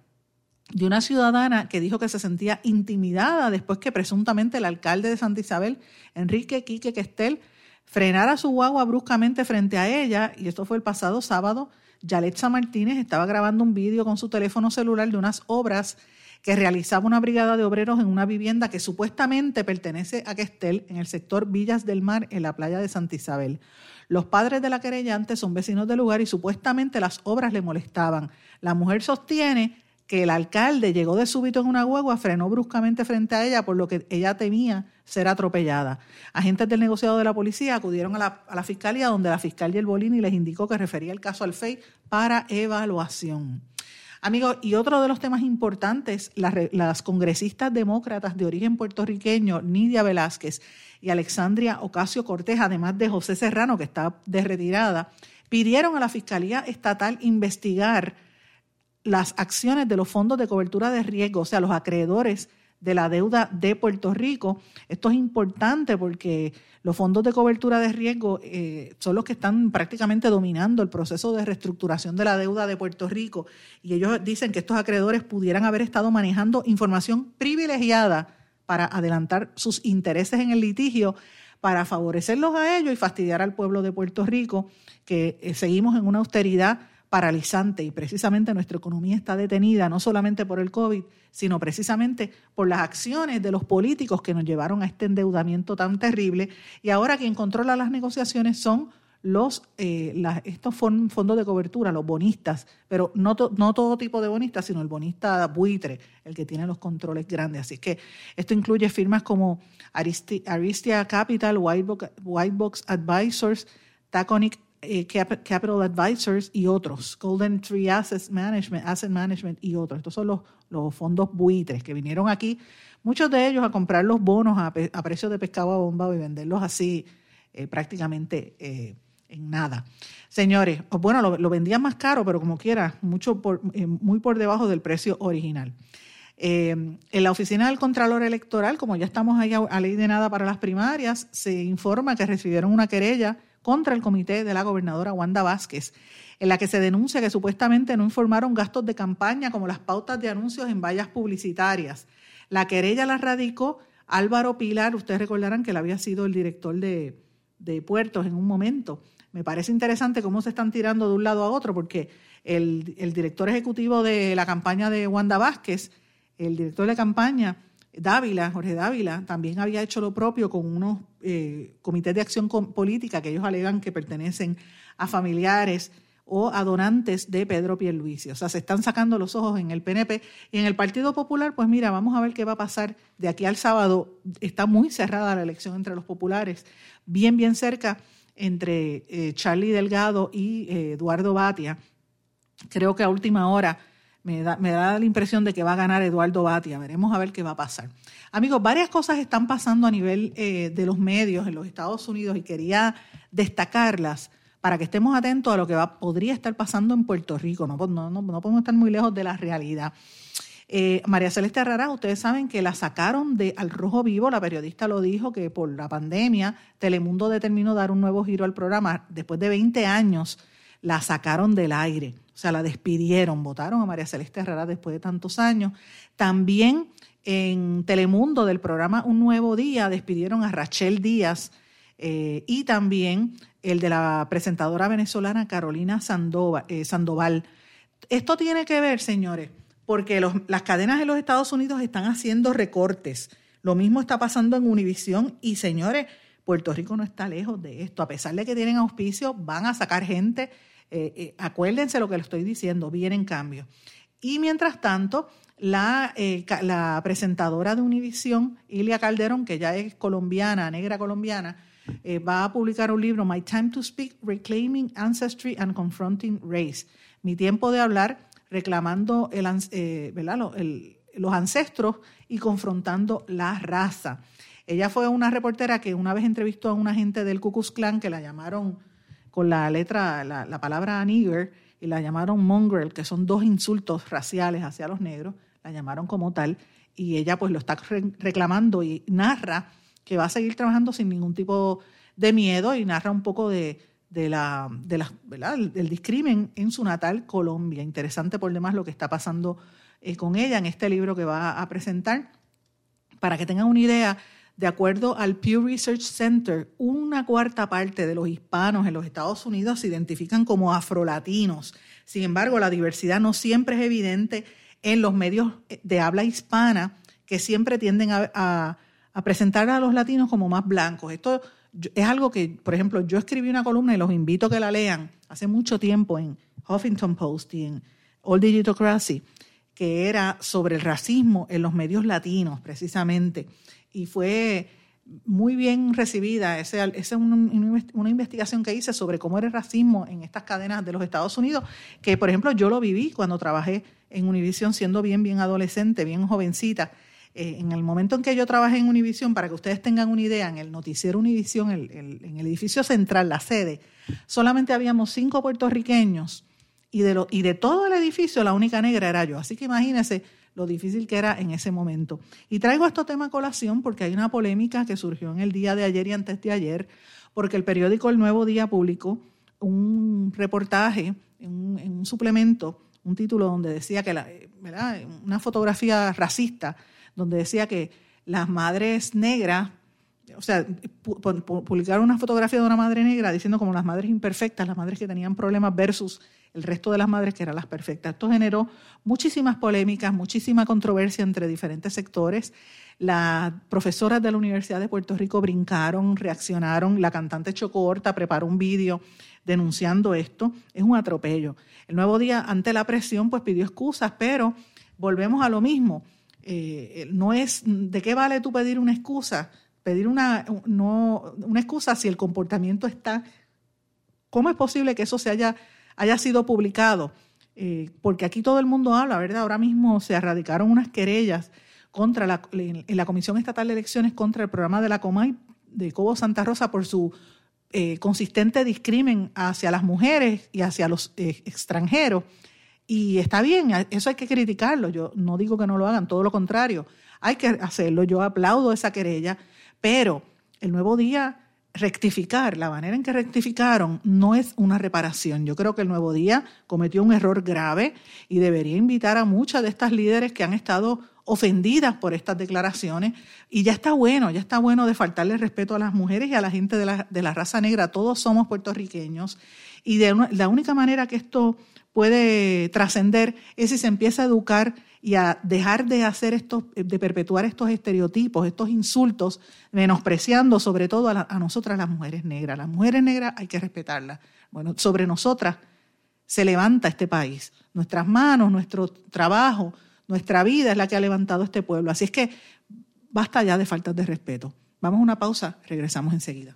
de una ciudadana que dijo que se sentía intimidada después que presuntamente el alcalde de Santa Isabel, Enrique Quique Questel, frenara su guagua bruscamente frente a ella, y esto fue el pasado sábado. Yaletza Martínez estaba grabando un vídeo con su teléfono celular de unas obras que realizaba una brigada de obreros en una vivienda que supuestamente pertenece a Questel en el sector Villas del Mar, en la playa de Santa Isabel. Los padres de la querellante son vecinos del lugar y supuestamente las obras le molestaban. La mujer sostiene que el alcalde llegó de súbito en una guagua, frenó bruscamente frente a ella, por lo que ella temía ser atropellada. Agentes del negociado de la policía acudieron a la, a la fiscalía, donde la fiscal Yerbolini les indicó que refería el caso al FEI para evaluación. Amigos, y otro de los temas importantes, las, congresistas demócratas de origen puertorriqueño, Nidia Velázquez y Alexandria Ocasio Cortés, además de José Serrano, que está de retirada, pidieron a la Fiscalía Estatal investigar las acciones de los fondos de cobertura de riesgo, o sea, los acreedores de la deuda de Puerto Rico. Esto es importante porque los fondos de cobertura de riesgo eh, son los que están prácticamente dominando el proceso de reestructuración de la deuda de Puerto Rico y ellos dicen que estos acreedores pudieran haber estado manejando información privilegiada para adelantar sus intereses en el litigio para favorecerlos a ellos y fastidiar al pueblo de Puerto Rico, que eh, seguimos en una austeridad paralizante y precisamente nuestra economía está detenida no solamente por el COVID, sino precisamente por las acciones de los políticos que nos llevaron a este endeudamiento tan terrible y ahora quien controla las negociaciones son los eh, estos fondos de cobertura, los bonistas, pero no, no todo tipo de bonistas, sino el bonista buitre, el que tiene los controles grandes. Así que esto incluye firmas como Aristia Capital, Whitebox, Whitebox Advisors, Taconic eh, Capital Advisors y otros, Golden Tree Asset Management, Asset Management y otros. Estos son los, fondos buitres que vinieron aquí, muchos de ellos a comprar los bonos a, a precio de pescado a bomba y venderlos así eh, prácticamente eh, en nada. Señores, bueno, lo, vendían más caro, pero como quiera, mucho por, muy por debajo del precio original. en la oficina del Contralor Electoral, como ya estamos ahí a ley de nada para las primarias, se informa que recibieron una querella contra el comité de la gobernadora Wanda Vázquez, en la que se denuncia que supuestamente no informaron gastos de campaña como las pautas de anuncios en vallas publicitarias. La querella la radicó Álvaro Pilar, ustedes recordarán que él había sido el director de, puertos en un momento. Me parece interesante cómo se están tirando de un lado a otro, porque el, el director ejecutivo de la campaña de Wanda Vázquez, el director de campaña, Dávila, Jorge Dávila, también había hecho lo propio con unos eh, comités de acción política que ellos alegan que pertenecen a familiares o a donantes de Pedro Pierluisi. O sea, se están sacando los ojos en el PNP y en el Partido Popular, pues mira, vamos a ver qué va a pasar de aquí al sábado. Está muy cerrada la elección entre los populares, bien, bien cerca entre eh, Charlie Delgado y eh, Eduardo Batia. Creo que a última hora me da, la impresión de que va a ganar Eduardo Batia. Veremos a ver qué va a pasar. Amigos, varias cosas están pasando a nivel eh, de los medios en los Estados Unidos y quería destacarlas para que estemos atentos a lo que va, podría estar pasando en Puerto Rico. No, no, no, podemos estar muy lejos de la realidad. Eh, María Celeste Herrera, ustedes saben que la sacaron de al rojo vivo, la periodista lo dijo, que por la pandemia Telemundo determinó dar un nuevo giro al programa. Después de 20 años la sacaron del aire. O sea, la despidieron, votaron a María Celeste Herrera después de tantos años. También en Telemundo del programa Un Nuevo Día despidieron a Rachel Díaz eh, y también el de la presentadora venezolana Carolina eh, Sandoval. Esto tiene que ver, señores, porque las cadenas de los Estados Unidos están haciendo recortes. Lo mismo está pasando en Univisión y, señores, Puerto Rico no está lejos de esto. A pesar de que tienen auspicio, van a sacar gente eh, eh, acuérdense lo que le estoy diciendo, vienen cambios. Y mientras tanto, la, eh, presentadora de Univisión, Ilia Calderón, que ya es colombiana, negra colombiana, va a publicar un libro, My Time to Speak, Reclaiming Ancestry and Confronting Race. Mi tiempo de hablar, reclamando los ancestros y confrontando la raza. Ella fue una reportera que una vez entrevistó a una agente del Ku Klux Klan que la llamaron con la letra, la, palabra nigger y la llamaron mongrel, que son dos insultos raciales hacia los negros, la llamaron como tal, y ella pues lo está reclamando y narra que va a seguir trabajando sin ningún tipo de miedo y narra un poco de, la, de la, del discrimen en su natal Colombia. Interesante por demás lo que está pasando eh, con ella en este libro que va a presentar, para que tengan una idea de acuerdo al Pew Research Center, una cuarta parte de los hispanos en los Estados Unidos se identifican como afrolatinos. Sin embargo, la diversidad no siempre es evidente en los medios de habla hispana, que siempre tienden a, presentar a los latinos como más blancos. Esto es algo que, por ejemplo, yo escribí una columna y los invito a que la lean hace mucho tiempo en Huffington Post y en All Digitocracy, que era sobre el racismo en los medios latinos, precisamente y fue muy bien recibida. Esa es una, investigación que hice sobre cómo era el racismo en estas cadenas de los Estados Unidos, que por ejemplo yo lo viví cuando trabajé en Univision siendo bien, bien adolescente, bien jovencita. Eh, en el momento en que yo trabajé en Univision, para que ustedes tengan una idea, en el noticiero Univision, en el edificio central, la sede, solamente habíamos cinco puertorriqueños y de, lo, y de todo el edificio la única negra era yo. Así que imagínense lo difícil que era en ese momento. Y traigo este tema a colación porque hay una polémica que surgió en el día de ayer y antes de ayer, porque el periódico El Nuevo Día publicó un reportaje, en un, suplemento, un título donde decía que, la, ¿verdad? una fotografía racista, donde decía que las madres negras, o sea, publicaron una fotografía de una madre negra diciendo como las madres imperfectas, las madres que tenían problemas versus el resto de las madres que eran las perfectas. Esto generó muchísimas polémicas, muchísima controversia entre diferentes sectores. Las profesoras de la Universidad de Puerto Rico brincaron, reaccionaron, la cantante Chocorta preparó un vídeo denunciando esto. Es un atropello. El nuevo día, ante la presión, pues pidió excusas, pero volvemos a lo mismo. Eh, no es, ¿de qué vale tú pedir una excusa? Pedir una, no, una excusa si el comportamiento está ¿Cómo es posible que eso se haya, haya sido publicado? Eh, porque aquí todo el mundo habla, ¿verdad? Ahora mismo se erradicaron unas querellas contra la, en la Comisión Estatal de Elecciones contra el programa de la Comay de Cobo Santa Rosa por su eh, consistente discrimen hacia las mujeres y hacia los eh, extranjeros. Y está bien, eso hay que criticarlo. Yo no digo que no lo hagan, todo lo contrario. Hay que hacerlo. Yo aplaudo esa querella, pero el nuevo día rectificar, la manera en que rectificaron no es una reparación. Yo creo que el Nuevo Día cometió un error grave y debería invitar a muchas de estas líderes que han estado ofendidas por estas declaraciones y ya está bueno, ya está bueno de faltarle respeto a las mujeres y a la gente de la, de la raza negra. Todos somos puertorriqueños y de la única manera que esto puede trascender es si se empieza a educar y a dejar de hacer estos, de perpetuar estos estereotipos, estos insultos, menospreciando sobre todo a, a nosotras las mujeres negras. Las mujeres negras hay que respetarlas. Bueno, sobre nosotras se levanta este país. Nuestras manos, nuestro trabajo, nuestra vida es la que ha levantado este pueblo. Así es que basta ya de faltas de respeto. Vamos a una pausa, regresamos enseguida.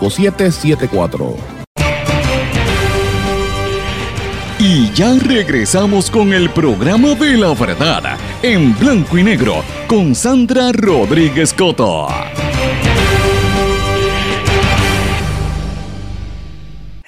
5774. Y ya regresamos con el programa de la verdad en blanco y negro con Sandra Rodríguez Coto.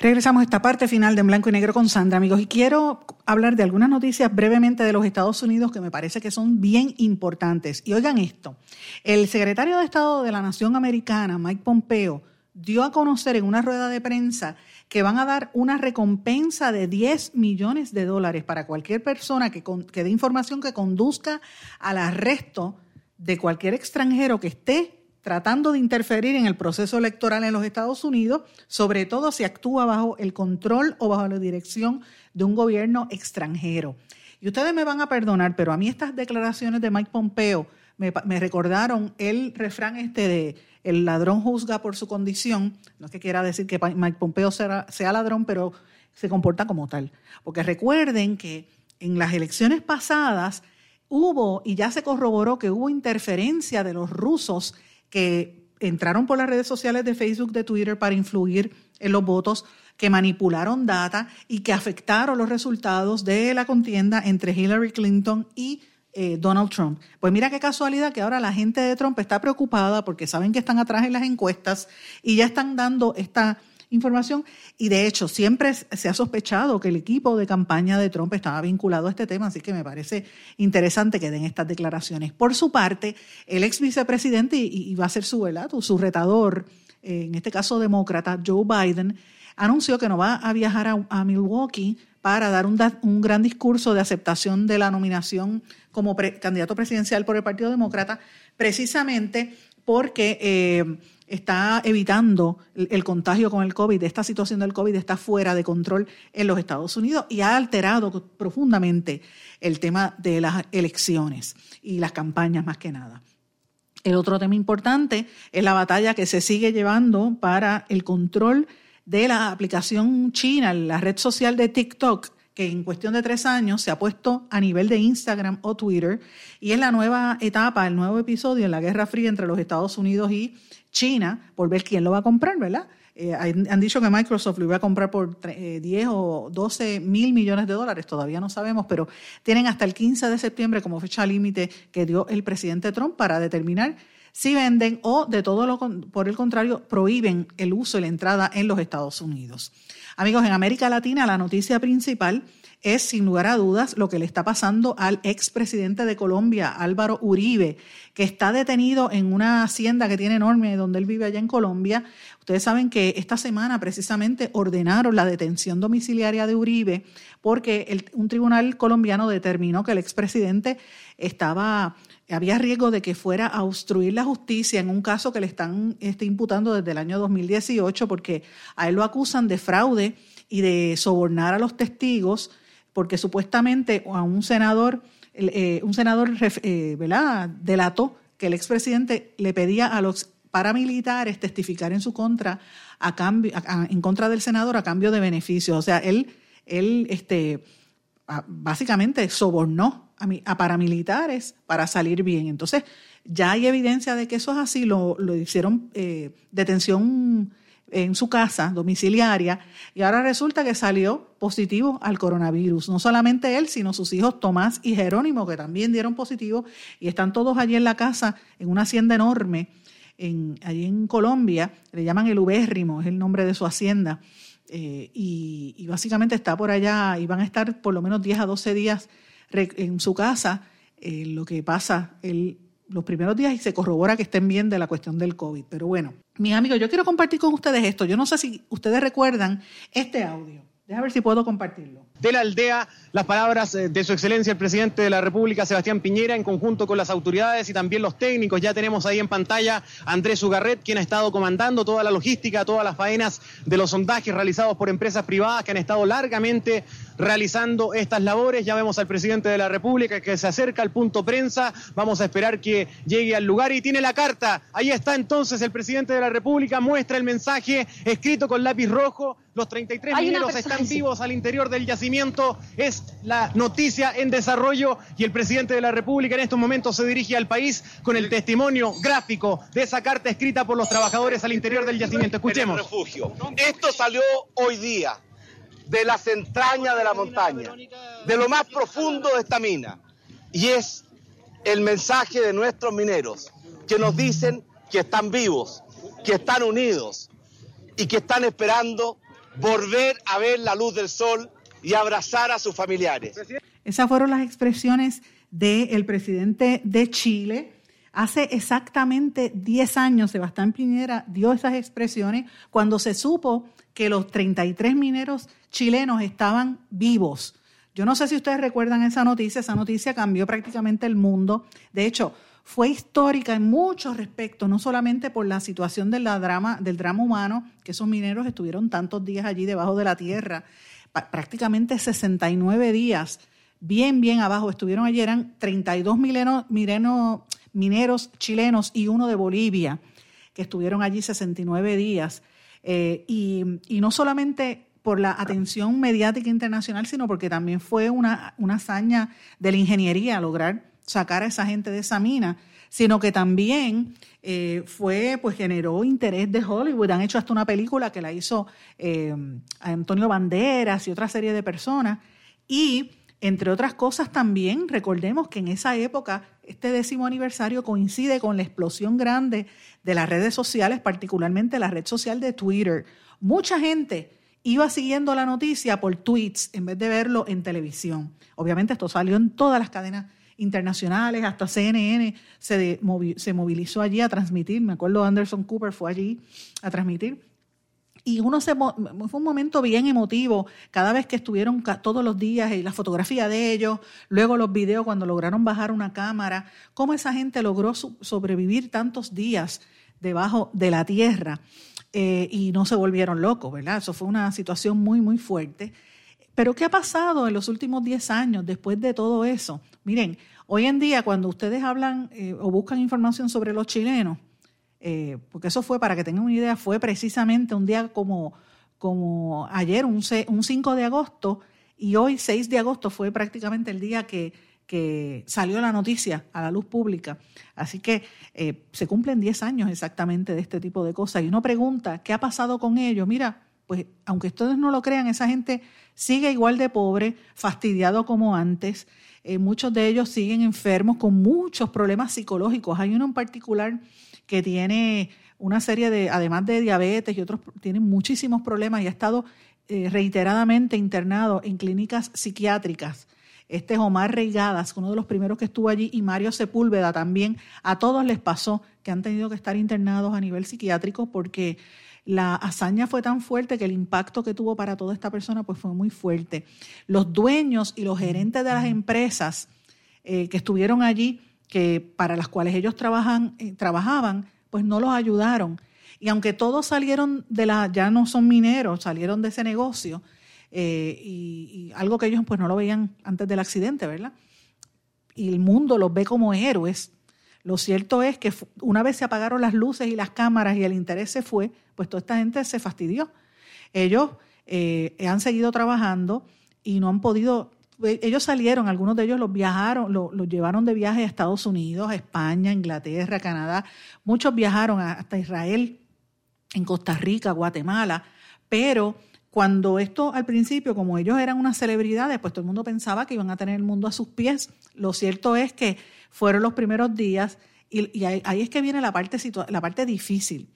Regresamos a esta parte final de En Blanco y Negro con Sandra, amigos, y quiero hablar de algunas noticias brevemente de los Estados Unidos que me parece que son bien importantes. Y oigan esto, el secretario de Estado de la Nación Americana, Mike Pompeo, dio a conocer en una rueda de prensa que van a dar una recompensa de 10 millones de dólares para cualquier persona que, dé información que conduzca al arresto de cualquier extranjero que esté tratando de interferir en el proceso electoral en los Estados Unidos, sobre todo si actúa bajo el control o bajo la dirección de un gobierno extranjero. Y ustedes me van a perdonar, pero a mí estas declaraciones de Mike Pompeo me, me recordaron el refrán este de el ladrón juzga por su condición, no es que quiera decir que Mike Pompeo sea, sea ladrón, pero se comporta como tal. Porque recuerden que en las elecciones pasadas hubo, y ya se corroboró que hubo interferencia de los rusos que entraron por las redes sociales de Facebook, de Twitter para influir en los votos, que manipularon data y que afectaron los resultados de la contienda entre Hillary Clinton y eh, Donald Trump. Pues mira qué casualidad que ahora la gente de Trump está preocupada porque saben que están atrás en las encuestas y ya están dando esta información. Y de hecho, siempre se ha sospechado que el equipo de campaña de Trump estaba vinculado a este tema, así que me parece interesante que den estas declaraciones. Por su parte, el ex vicepresidente, y, va a ser su, su retador, eh, en este caso demócrata, Joe Biden, anunció que no va a viajar a Milwaukee para dar un, gran discurso de aceptación de la nominación como candidato presidencial por el Partido Demócrata, precisamente porque eh, está evitando el, contagio con el COVID. Esta situación del COVID está fuera de control en los Estados Unidos y ha alterado profundamente el tema de las elecciones y las campañas más que nada. El otro tema importante es la batalla que se sigue llevando para el control de la aplicación china, la red social de TikTok, que en cuestión de tres años se ha puesto a nivel de Instagram o Twitter y es la nueva etapa, el nuevo episodio en la Guerra Fría entre los Estados Unidos y China por ver quién lo va a comprar, ¿verdad? Eh, han dicho que Microsoft lo iba a comprar por 10 eh, o 12 mil millones de dólares, todavía no sabemos, pero tienen hasta el 15 de septiembre como fecha límite que dio el presidente Trump para determinar si venden o de todo lo por el contrario prohíben el uso y la entrada en los Estados Unidos. Amigos, en América Latina la noticia principal es sin lugar a dudas lo que le está pasando al expresidente de Colombia, Álvaro Uribe, que está detenido en una hacienda que tiene enorme donde él vive allá en Colombia. Ustedes saben que esta semana precisamente ordenaron la detención domiciliaria de Uribe porque un tribunal colombiano determinó que el expresidente estaba había riesgo de que fuera a obstruir la justicia en un caso que le están este, imputando desde el año 2018 porque a él lo acusan de fraude y de sobornar a los testigos porque supuestamente a un senador, eh, un senador eh, delató que el expresidente le pedía a los paramilitares testificar en su contra a cambio, en contra del senador a cambio de beneficios. O sea, él, él este, básicamente sobornó a, paramilitares para salir bien. Entonces, ya hay evidencia de que eso es así. Lo, lo hicieron eh, detención en su casa domiciliaria y ahora resulta que salió positivo al coronavirus. No solamente él, sino sus hijos Tomás y Jerónimo, que también dieron positivo y están todos allí en la casa, en una hacienda enorme, en, allí en Colombia, le llaman el Ubérrimo, es el nombre de su hacienda. Eh, y, básicamente está por allá y van a estar por lo menos 10 a 12 días en su casa. Eh, lo que pasa, el los primeros días y se corrobora que estén bien de la cuestión del COVID. Pero bueno, mis amigos, yo quiero compartir con ustedes esto. Yo no sé si ustedes recuerdan este audio. Déjame ver si puedo compartirlo. De la aldea, las palabras eh, de su excelencia el presidente de la República, Sebastián Piñera, en conjunto con las autoridades y también los técnicos. Ya tenemos ahí en pantalla a Andrés Ugarret, quien ha estado comandando toda la logística, todas las faenas de los sondajes realizados por empresas privadas que han estado largamente realizando estas labores. Ya vemos al presidente de la República que se acerca al punto prensa. Vamos a esperar que llegue al lugar y tiene la carta. Ahí está entonces el presidente de la República, muestra el mensaje escrito con lápiz rojo. Los 33 mineros están vivos al interior del yacimiento. Es la noticia en desarrollo y el presidente de la República en estos momentos se dirige al país con el testimonio gráfico de esa carta escrita por los trabajadores al interior del yacimiento. Escuchemos. Esto salió hoy día de las entrañas de la montaña, de lo más profundo de esta mina. Y es el mensaje de nuestros mineros, que nos dicen que están vivos, que están unidos y que están esperando volver a ver la luz del sol y abrazar a sus familiares. Esas fueron las expresiones del presidente de Chile. Hace exactamente 10 años, Sebastián Piñera dio esas expresiones cuando se supo que los 33 mineros chilenos estaban vivos. Yo no sé si ustedes recuerdan esa noticia, esa noticia cambió prácticamente el mundo. De hecho, fue histórica en muchos respectos, no solamente por la situación del drama, del drama humano, que esos mineros estuvieron tantos días allí debajo de la tierra, prácticamente 69 días, bien, bien abajo, estuvieron allí, eran 32 mineros, mineros chilenos y uno de Bolivia, que estuvieron allí 69 días. Eh, y, no solamente por la atención mediática internacional, sino porque también fue una, una hazaña de la ingeniería lograr sacar a esa gente de esa mina, sino que también eh, fue, pues generó interés de Hollywood. Han hecho hasta una película que la hizo eh, Antonio Banderas y otra serie de personas. Y entre otras cosas también, recordemos que en esa época, este décimo aniversario coincide con la explosión grande de las redes sociales, particularmente la red social de Twitter. Mucha gente iba siguiendo la noticia por tweets en vez de verlo en televisión. Obviamente esto salió en todas las cadenas internacionales, hasta CNN se, movilizó allí a transmitir. Me acuerdo Anderson Cooper fue allí a transmitir. y uno se fue un momento bien emotivo cada vez que estuvieron todos los días y la fotografía de ellos, luego los videos cuando lograron bajar una cámara, cómo esa gente logró sobrevivir tantos días debajo de la tierra eh, y no se volvieron locos, ¿verdad? Eso fue una situación muy, muy fuerte. Pero ¿qué ha pasado en los últimos 10 años después de todo eso? Miren, hoy en día cuando ustedes hablan eh, o buscan información sobre los chilenos, eh, porque eso fue, para que tengan una idea, fue precisamente un día como, como ayer, un, un 5 de agosto, y hoy 6 de agosto fue prácticamente el día que, que salió la noticia a la luz pública. Así que eh, se cumplen 10 años exactamente de este tipo de cosas. Y uno pregunta, ¿qué ha pasado con ellos? Mira, pues aunque ustedes no lo crean, esa gente sigue igual de pobre, fastidiado como antes. Eh, muchos de ellos siguen enfermos con muchos problemas psicológicos. Hay uno en particular que tiene una serie de, además de diabetes y otros, tienen muchísimos problemas y ha estado eh, reiteradamente internado en clínicas psiquiátricas. Este es Omar Reigadas, uno de los primeros que estuvo allí, y Mario Sepúlveda también. A todos les pasó que han tenido que estar internados a nivel psiquiátrico porque la hazaña fue tan fuerte que el impacto que tuvo para toda esta persona pues fue muy fuerte. Los dueños y los gerentes de las empresas eh, que estuvieron allí que para las cuales ellos trabajan, eh, trabajaban, pues no los ayudaron. Y aunque todos salieron de la, ya no son mineros, salieron de ese negocio, eh, y, algo que ellos pues no lo veían antes del accidente, ¿verdad? Y el mundo los ve como héroes. Lo cierto es que una vez se apagaron las luces y las cámaras y el interés se fue, pues toda esta gente se fastidió. Ellos eh, han seguido trabajando y no han podido pues, ellos salieron, algunos de ellos los viajaron, los, llevaron de viaje a Estados Unidos, a España, Inglaterra, Canadá. Muchos viajaron hasta Israel, en Costa Rica, Guatemala, pero cuando esto al principio, como ellos eran unas celebridades, pues todo el mundo pensaba que iban a tener el mundo a sus pies. Lo cierto es que fueron los primeros días y, ahí, es que viene la parte, la parte difícil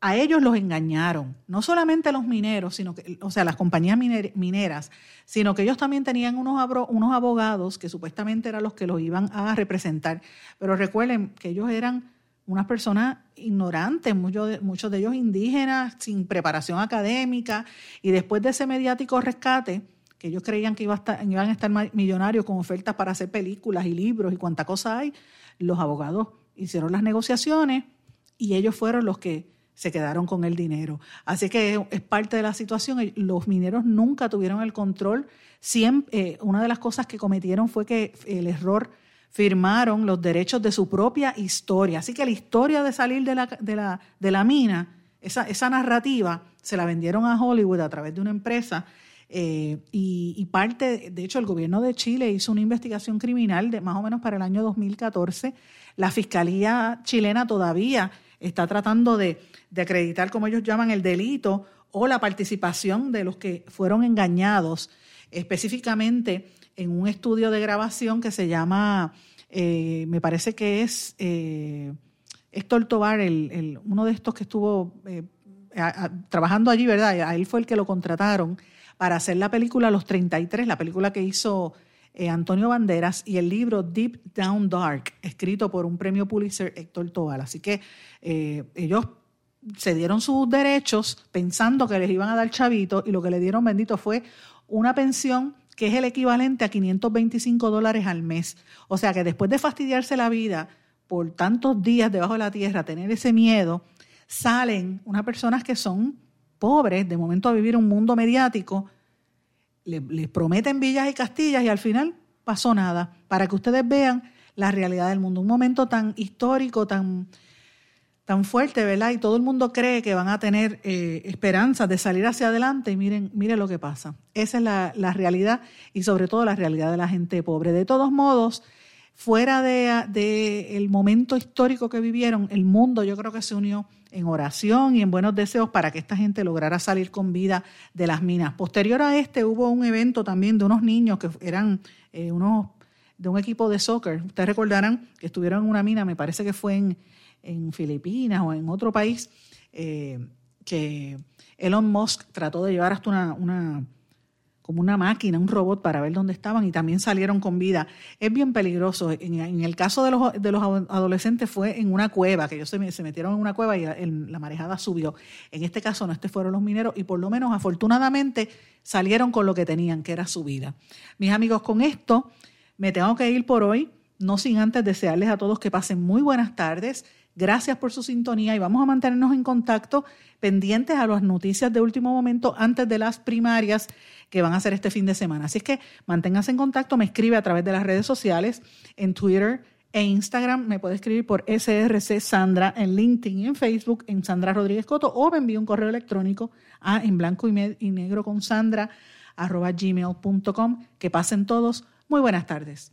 a ellos los engañaron, no solamente los mineros, sino que, o sea, las compañías mineras, sino que ellos también tenían unos, unos abogados que supuestamente eran los que los iban a representar. Pero recuerden que ellos eran unas personas ignorantes, muchos de, muchos de ellos indígenas, sin preparación académica, y después de ese mediático rescate, que ellos creían que iba a estar, iban a estar millonarios con ofertas para hacer películas y libros y cuánta cosa hay, los abogados hicieron las negociaciones y ellos fueron los que se quedaron con el dinero. Así que es parte de la situación. Los mineros nunca tuvieron el control. Eh, una de las cosas que cometieron fue que el error firmaron los derechos de su propia historia. Así que la historia de salir de la, de la, de la mina, esa, esa narrativa, se la vendieron a Hollywood a través de una empresa. Eh, y, y, parte, de hecho, el gobierno de Chile hizo una investigación criminal de más o menos para el año 2014. La Fiscalía chilena todavía está tratando de, acreditar, como ellos llaman, el delito o la participación de los que fueron engañados, específicamente en un estudio de grabación que se llama, eh, me parece que es eh, Héctor Tobar, el, uno de estos que estuvo eh, trabajando allí, ¿verdad? A él fue el que lo contrataron para hacer la película Los 33, la película que hizo eh, Antonio Banderas y el libro Deep Down Dark, escrito por un premio Pulitzer Héctor Tobal. Así que eh, ellos se dieron sus derechos pensando que les iban a dar chavito y lo que le dieron bendito fue una pensión que es el equivalente a 525 dólares al mes. O sea que después de fastidiarse la vida por tantos días debajo de la tierra, tener ese miedo, salen unas personas que son pobres, de momento a vivir un mundo mediático, les, prometen villas y castillas y al final pasó nada, para que ustedes vean la realidad del mundo. Un momento tan histórico, tan, tan fuerte, ¿verdad? Y todo el mundo cree que van a tener eh, esperanzas de salir hacia adelante y miren, miren lo que pasa. Esa es la, realidad y sobre todo la realidad de la gente pobre. De todos modos, fuera de, el momento histórico que vivieron, el mundo yo creo que se unió en oración y en buenos deseos para que esta gente lograra salir con vida de las minas. Posterior a este hubo un evento también de unos niños que eran eh, unos de un equipo de soccer. Ustedes recordarán que estuvieron en una mina, me parece que fue en, en Filipinas o en otro país, eh, que Elon Musk trató de llevar hasta una, una como una máquina, un robot para ver dónde estaban y también salieron con vida. Es bien peligroso. En, el caso de los, de los adolescentes fue en una cueva, que ellos se, se metieron en una cueva y la marejada subió. En este caso no, este fueron los mineros y por lo menos afortunadamente salieron con lo que tenían, que era su vida. Mis amigos, con esto me tengo que ir por hoy, no sin antes desearles a todos que pasen muy buenas tardes. Gracias por su sintonía y vamos a mantenernos en contacto pendientes a las noticias de último momento antes de las primarias que van a ser este fin de semana. Así es que manténganse en contacto, me escribe a través de las redes sociales, en Twitter e Instagram, me puede escribir por SRC Sandra, en LinkedIn y en Facebook, en Sandra Rodríguez Coto, o me envíe un correo electrónico a en blanco y, y negro con Sandra arroba gmail.com. Que pasen todos. Muy buenas tardes.